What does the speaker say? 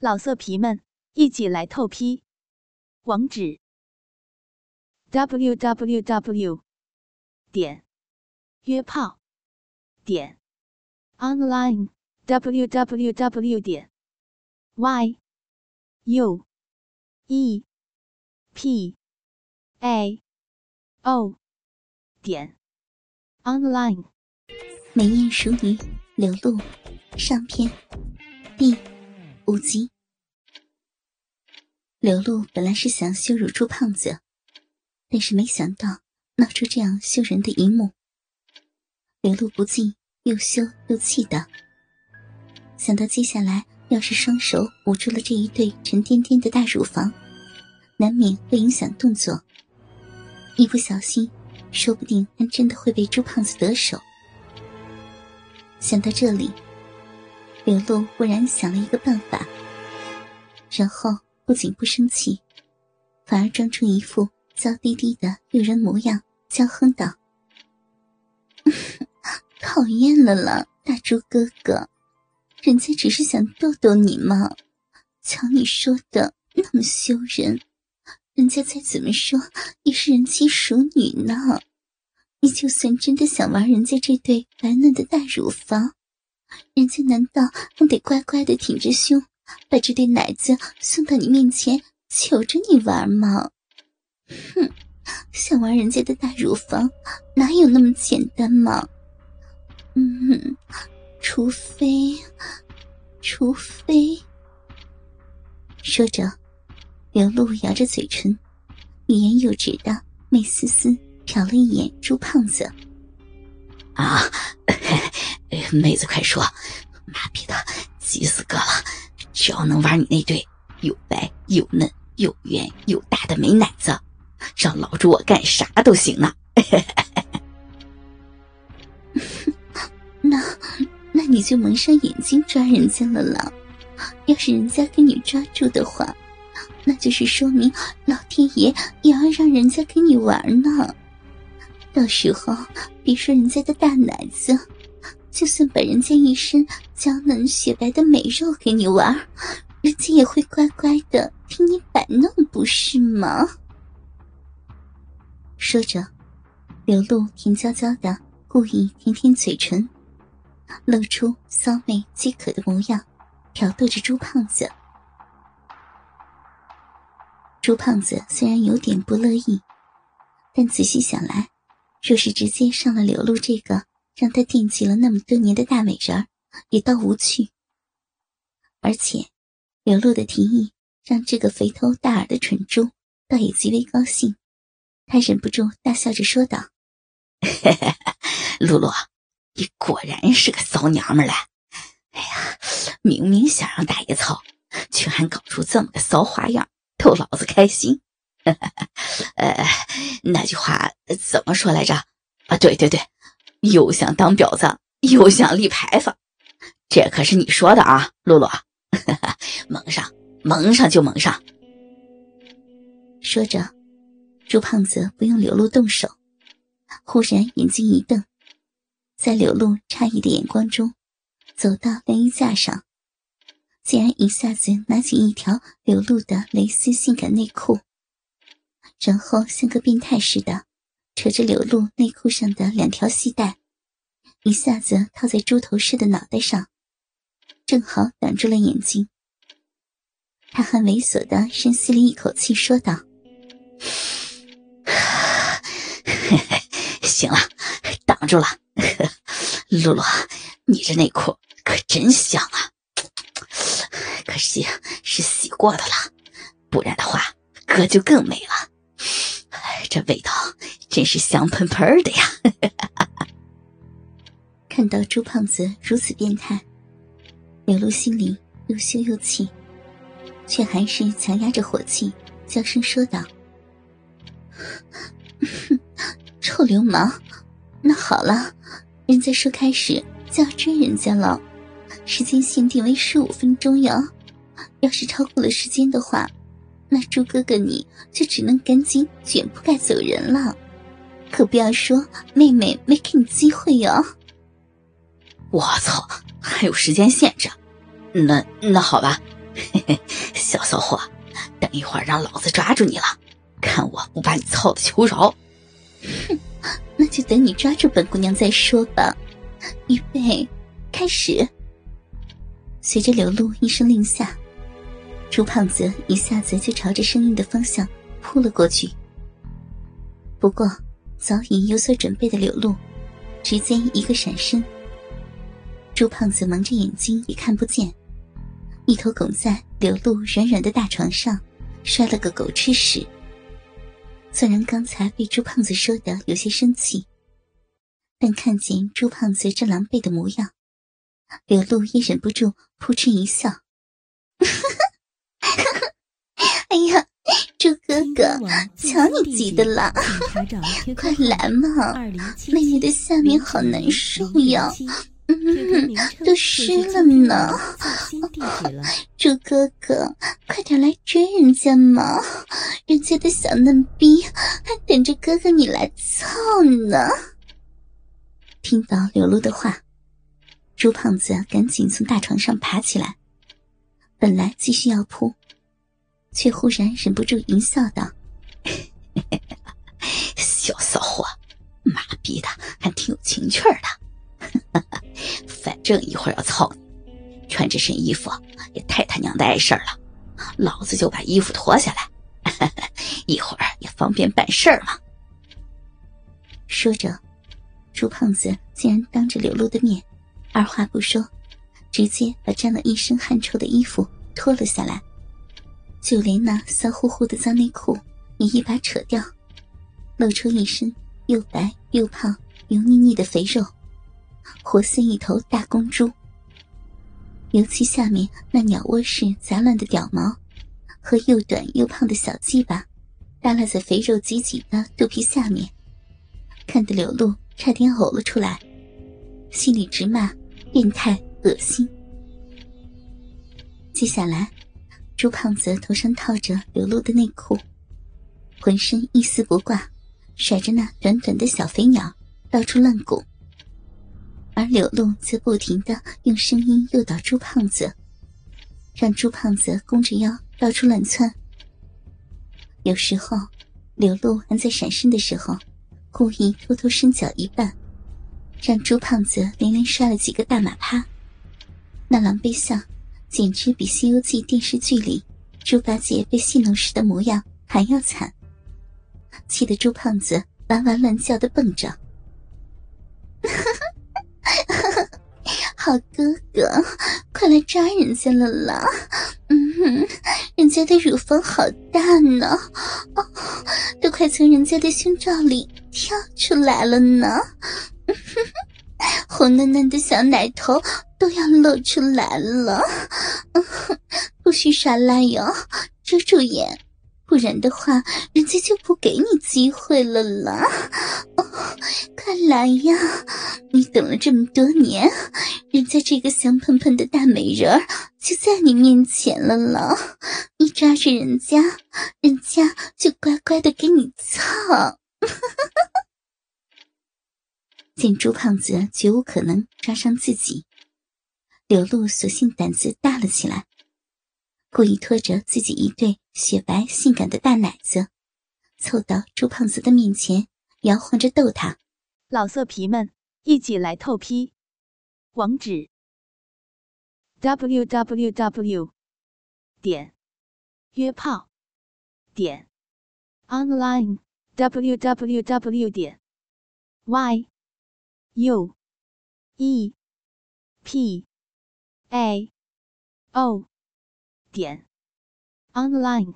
老色皮们，一起来透批！网址：w w w 点约炮点 online w w w 点 y u e p a o 点 online。美艳熟女流露上篇第。无极，刘露本来是想羞辱朱胖子，但是没想到闹出这样羞人的一幕。刘露不禁又羞又气的，想到接下来要是双手捂住了这一对沉甸甸的大乳房，难免会影响动作，一不小心，说不定还真的会被朱胖子得手。想到这里。刘露忽然想了一个办法，然后不仅不生气，反而装出一副娇滴滴的诱人模样，娇哼道：“ 讨厌了啦，大猪哥哥，人家只是想逗逗你嘛。瞧你说的那么羞人，人家再怎么说也是人妻淑女呢。你就算真的想玩人家这对白嫩的大乳房。”人家难道还得乖乖的挺着胸，把这对奶子送到你面前求着你玩吗？哼，想玩人家的大乳房，哪有那么简单嘛？嗯，除非，除非……说着，刘露咬着嘴唇，欲言又止的美丝丝瞟了一眼朱胖子。啊！哎妹子，快说！妈逼的，急死哥了！只要能玩你那对又白又嫩又圆又大的美奶子，让老主我干啥都行呢！那，那你就蒙上眼睛抓人家了啦！要是人家给你抓住的话，那就是说明老天爷也要让人家给你玩呢。到时候，别说人家的大奶子。就算把人家一身娇嫩雪白的美肉给你玩，人家也会乖乖的听你摆弄，不是吗？说着，刘露甜娇娇的故意舔舔嘴唇，露出骚媚饥渴的模样，挑逗着朱胖子。朱胖子虽然有点不乐意，但仔细想来，若是直接上了刘露这个。让他惦记了那么多年的大美人儿，也倒无趣。而且，刘露的提议让这个肥头大耳的蠢猪倒也极为高兴。他忍不住大笑着说道：“ 露露，你果然是个骚娘们儿嘞！哎呀，明明想让大爷操，却还搞出这么个骚花样，逗老子开心。呃，那句话怎么说来着？啊，对对对。”又想当婊子，又想立牌坊，这可是你说的啊，露露，蒙上，蒙上就蒙上。说着，朱胖子不用柳露动手，忽然眼睛一瞪，在柳露诧异的眼光中，走到晾衣架上，竟然一下子拿起一条柳露的蕾丝性感内裤，然后像个变态似的。扯着柳露内裤上的两条细带，一下子套在猪头似的脑袋上，正好挡住了眼睛。他很猥琐的深吸了一口气，说道：“行了，挡住了。露露，你这内裤可真香啊！可惜是洗过的了，不然的话，哥就更美了。这味道……”真是香喷喷的呀！看到朱胖子如此变态，刘露心里又羞又气，却还是强压着火气，娇声说道：“臭流氓！那好了，人家说开始就要追人家了，时间限定为十五分钟哟。要是超过了时间的话，那朱哥哥你就只能赶紧卷铺盖走人了。”可不要说妹妹没给你机会哟！我操，还有时间限制？那那好吧，嘿嘿，小骚货，等一会儿让老子抓住你了，看我不把你操的求饶！哼，那就等你抓住本姑娘再说吧。预备，开始。随着刘露一声令下，朱胖子一下子就朝着声音的方向扑了过去。不过，早已有所准备的柳露，直接一个闪身。朱胖子蒙着眼睛也看不见，一头拱在柳露软软的大床上，摔了个狗吃屎。虽然刚才被朱胖子说的有些生气，但看见朱胖子这狼狈的模样，柳露也忍不住扑哧一笑：“ 哎呀！” 猪哥哥，瞧你急的啦！快来嘛，妹妹的下面好难受呀，嗯，都湿了呢。猪哥哥，快点来追人家嘛，人家的小嫩逼还等着哥哥你来操呢。听到刘露的话，猪胖子赶紧从大床上爬起来，本来继续要扑。却忽然忍不住淫笑道：“小骚货，妈逼的还挺有情趣的。反正一会儿要操你，穿这身衣服也太他娘的碍事了。老子就把衣服脱下来，一会儿也方便办事儿嘛。”说着，朱胖子竟然当着柳露的面，二话不说，直接把沾了一身汗臭的衣服脱了下来。就连那骚乎乎的脏内裤也一把扯掉，露出一身又白又胖油腻腻的肥肉，活似一头大公猪。尤其下面那鸟窝式杂乱的屌毛，和又短又胖的小鸡巴，耷拉在肥肉挤挤的肚皮下面，看得柳露差点呕了出来，心里直骂变态恶心。接下来。朱胖子头上套着柳露的内裤，浑身一丝不挂，甩着那短短的小肥鸟到处乱拱。而柳露则不停的用声音诱导朱胖子，让朱胖子弓着腰到处乱窜。有时候，柳露还在闪身的时候，故意偷偷伸脚一半，让朱胖子连连摔了几个大马趴，那狼狈相。简直比《西游记》电视剧里猪八戒被戏弄时的模样还要惨，气得猪胖子哇哇乱叫的蹦着。好哥哥，快来抓人家了啦！嗯，哼，人家的乳房好大呢，哦，都快从人家的胸罩里跳出来了呢。红嫩嫩的小奶头都要露出来了，不许耍赖哟，遮住眼，不然的话，人家就不给你机会了啦！快来呀，你等了这么多年，人家这个香喷喷的大美人儿就在你面前了啦，你抓着人家，人家就乖乖的给你操！见朱胖子绝无可能抓伤自己，柳露索性胆子大了起来，故意拖着自己一对雪白性感的大奶子，凑到朱胖子的面前，摇晃着逗他：“老色皮们，一起来透批！网址：w w w 点约炮点 online w w w 点 y。” U E. P. A. O. 点。Online。